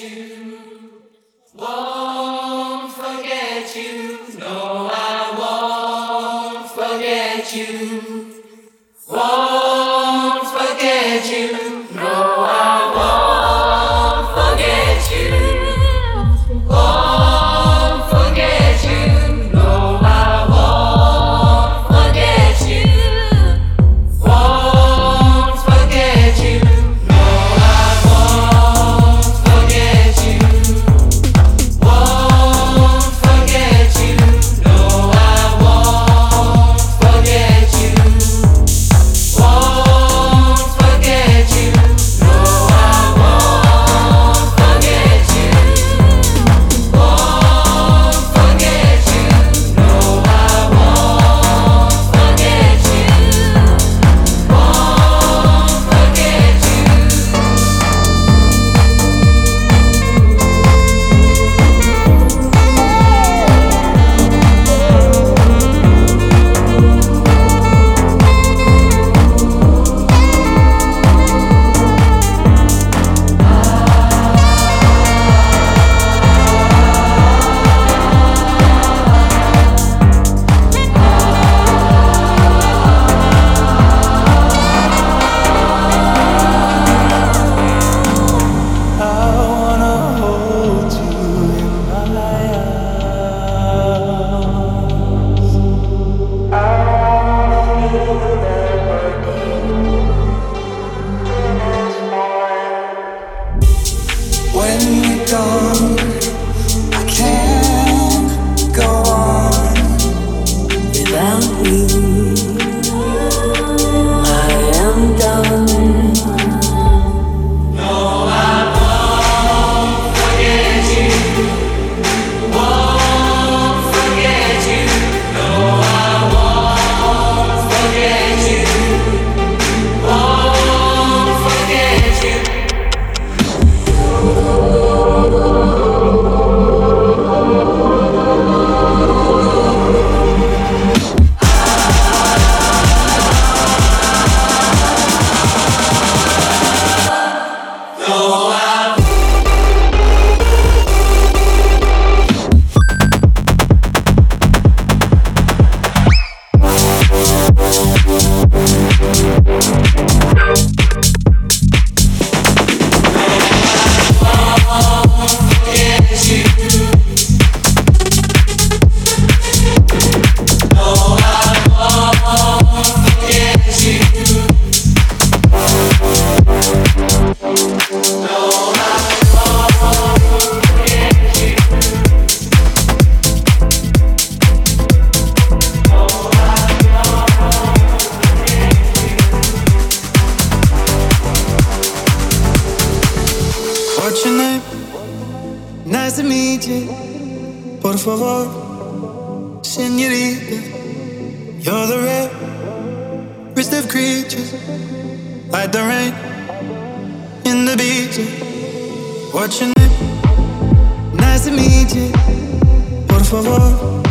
to favor, senorita. You're the rare, rest of creatures, like the rain in the beach. What's your name? Nice to meet you. Por favor.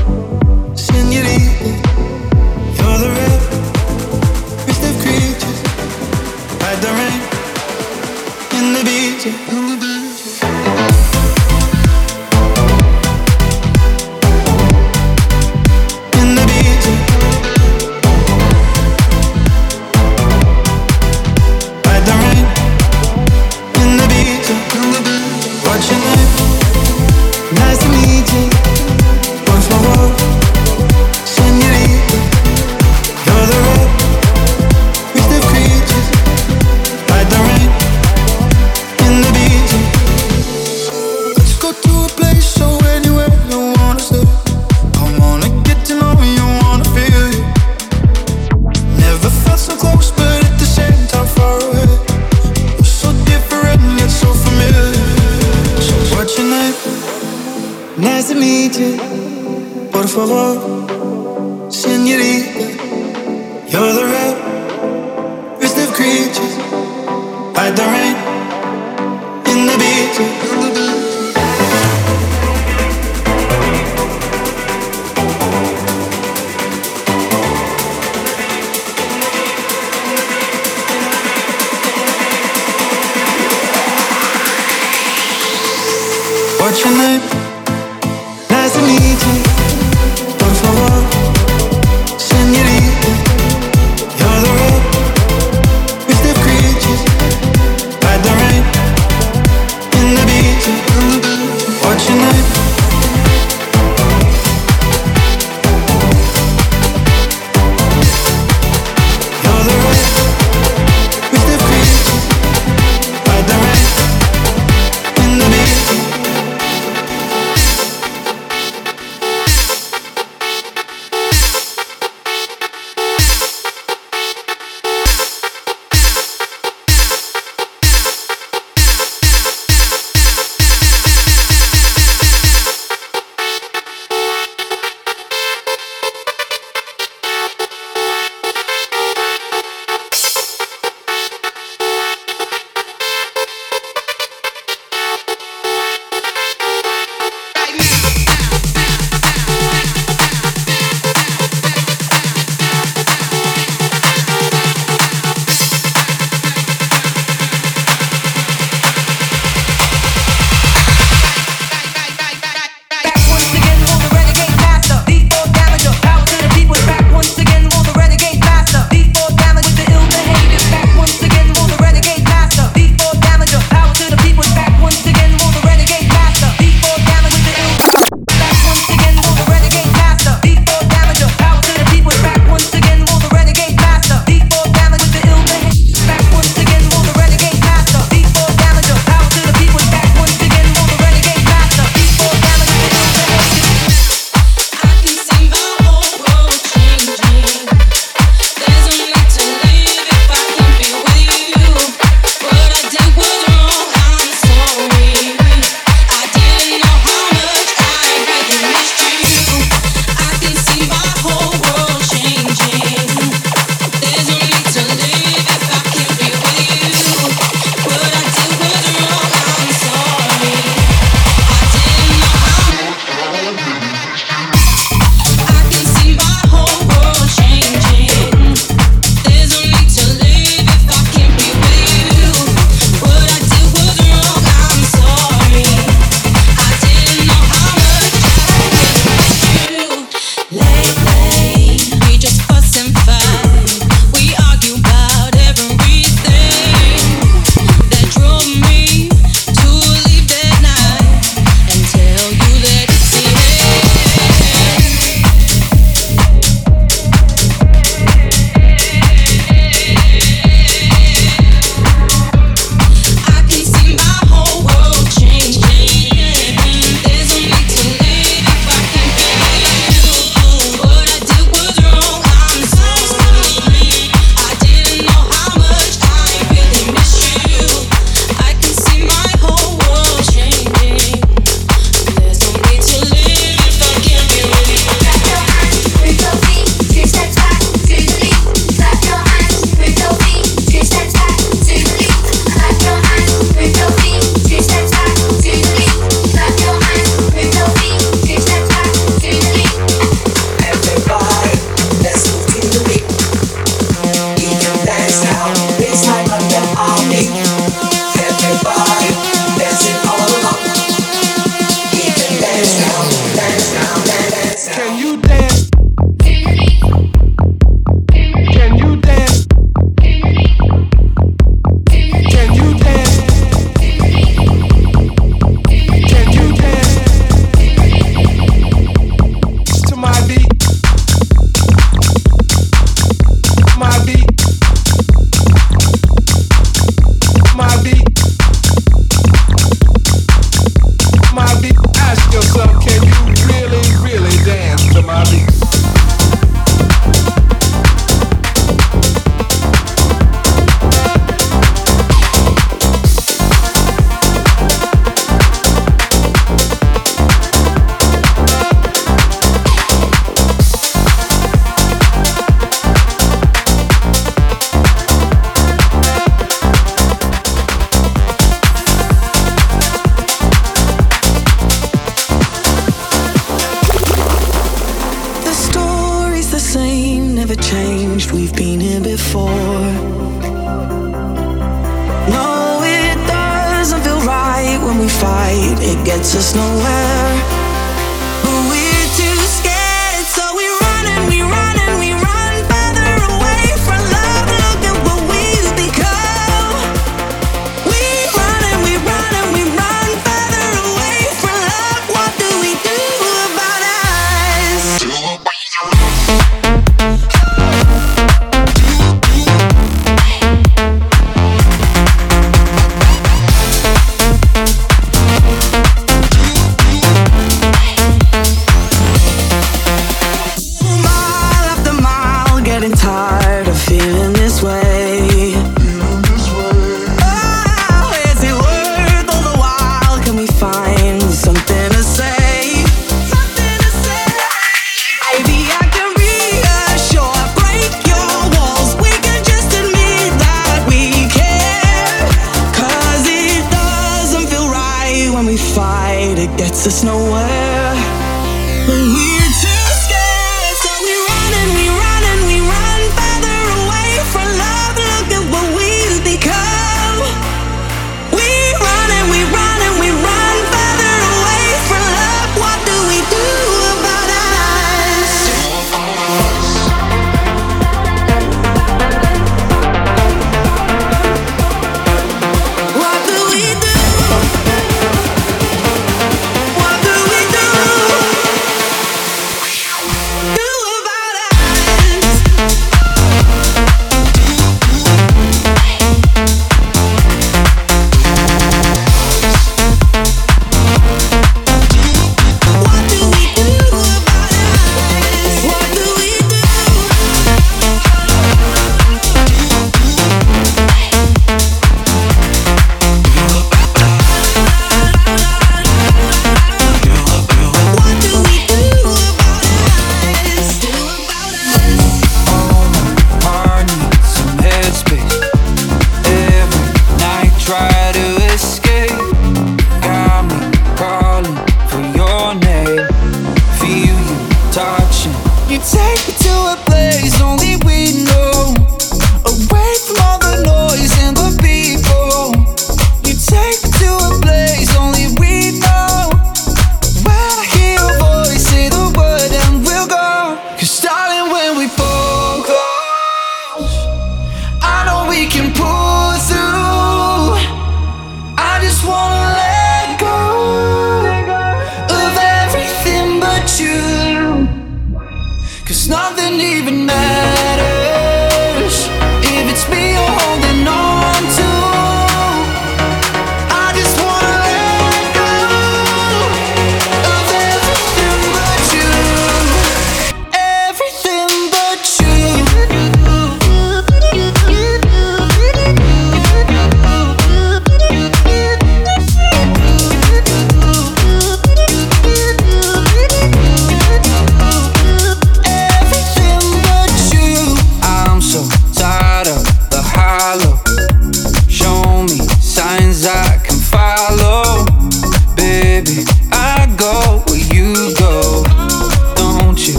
baby.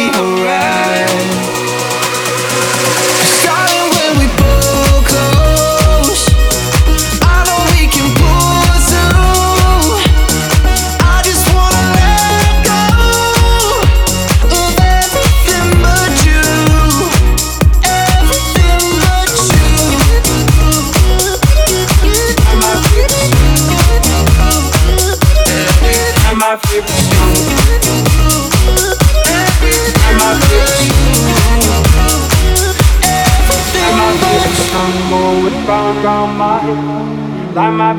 alright.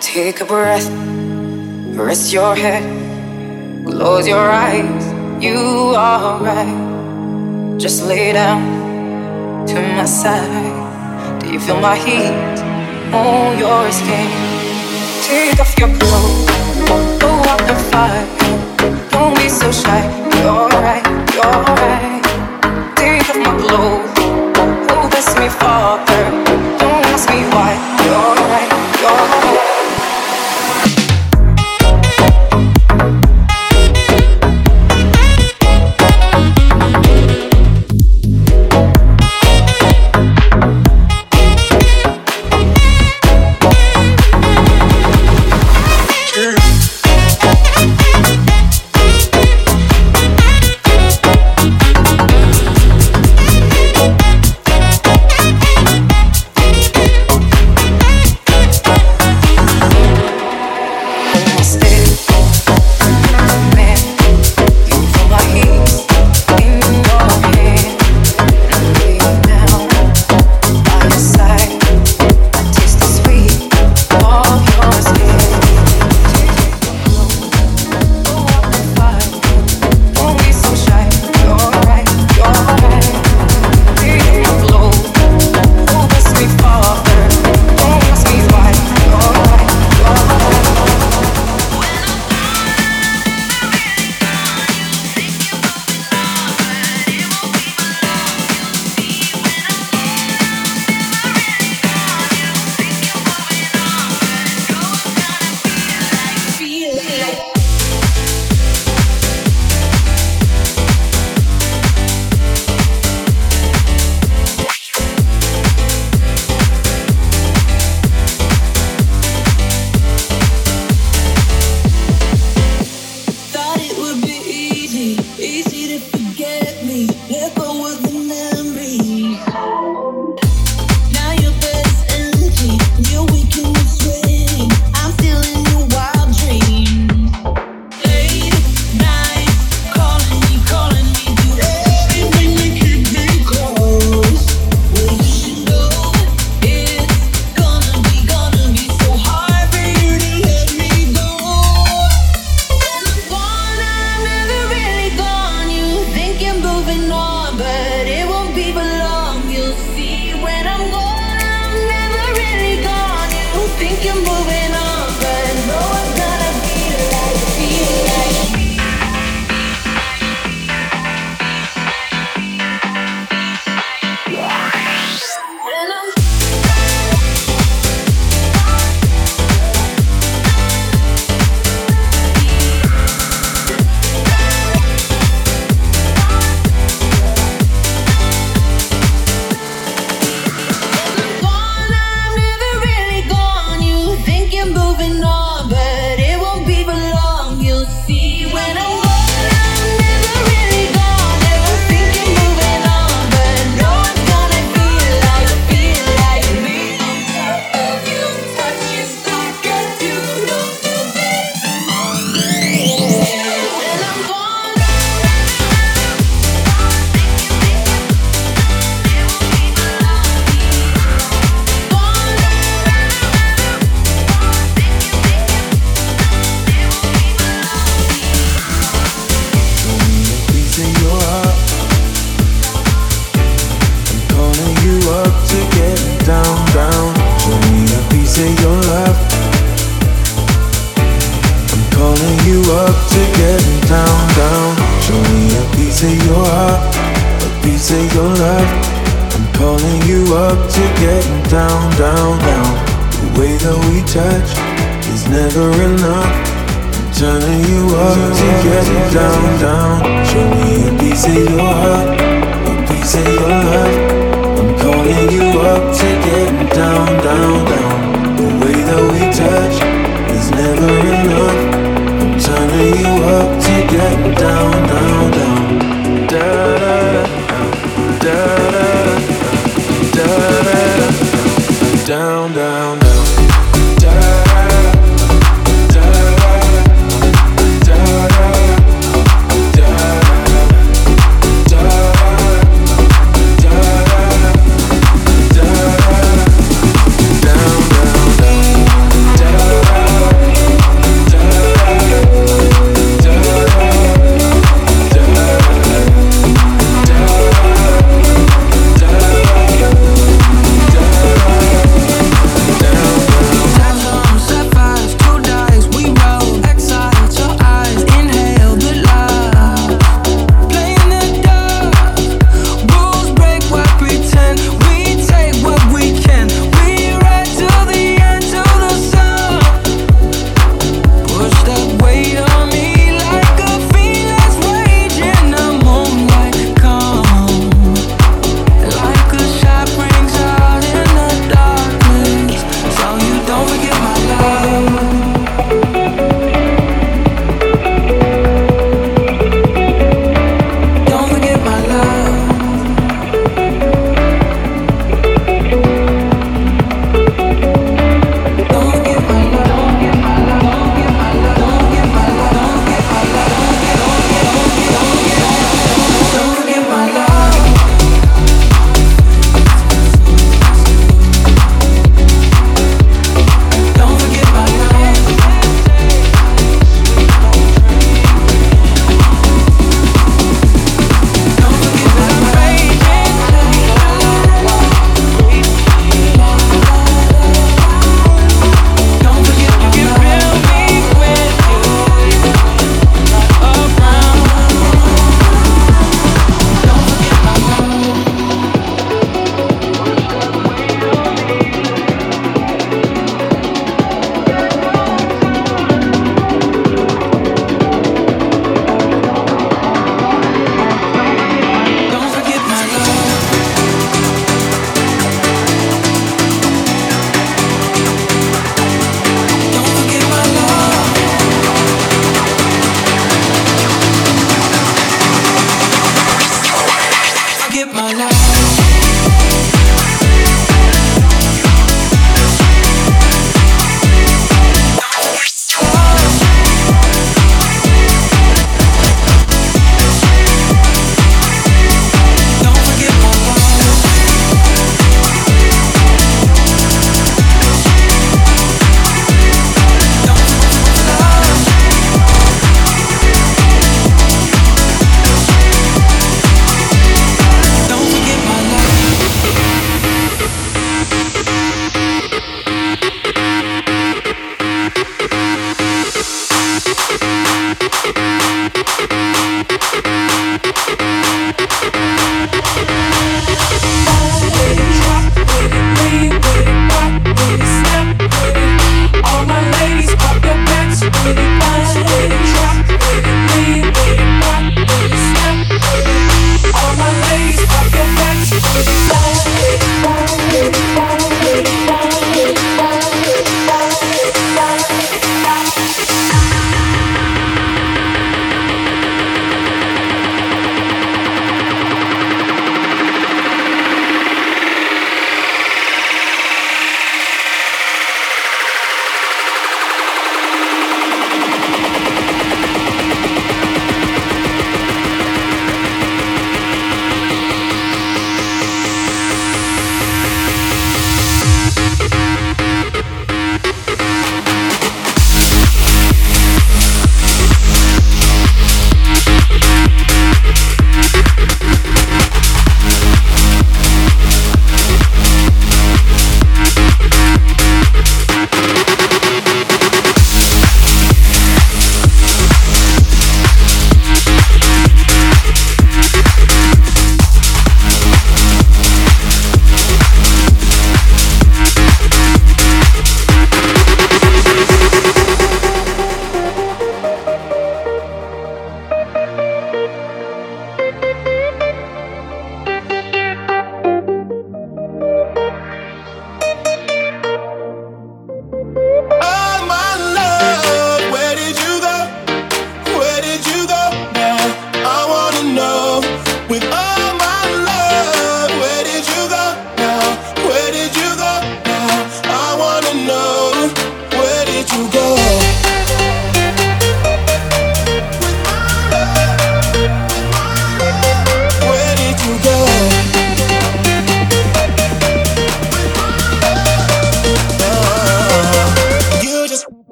Take a breath, rest your head Close your eyes, you are right. Just lay down to my side. Do you feel my heat on your skin? Take off your clothes, go out and fight. Don't be so shy. You're right, you're right.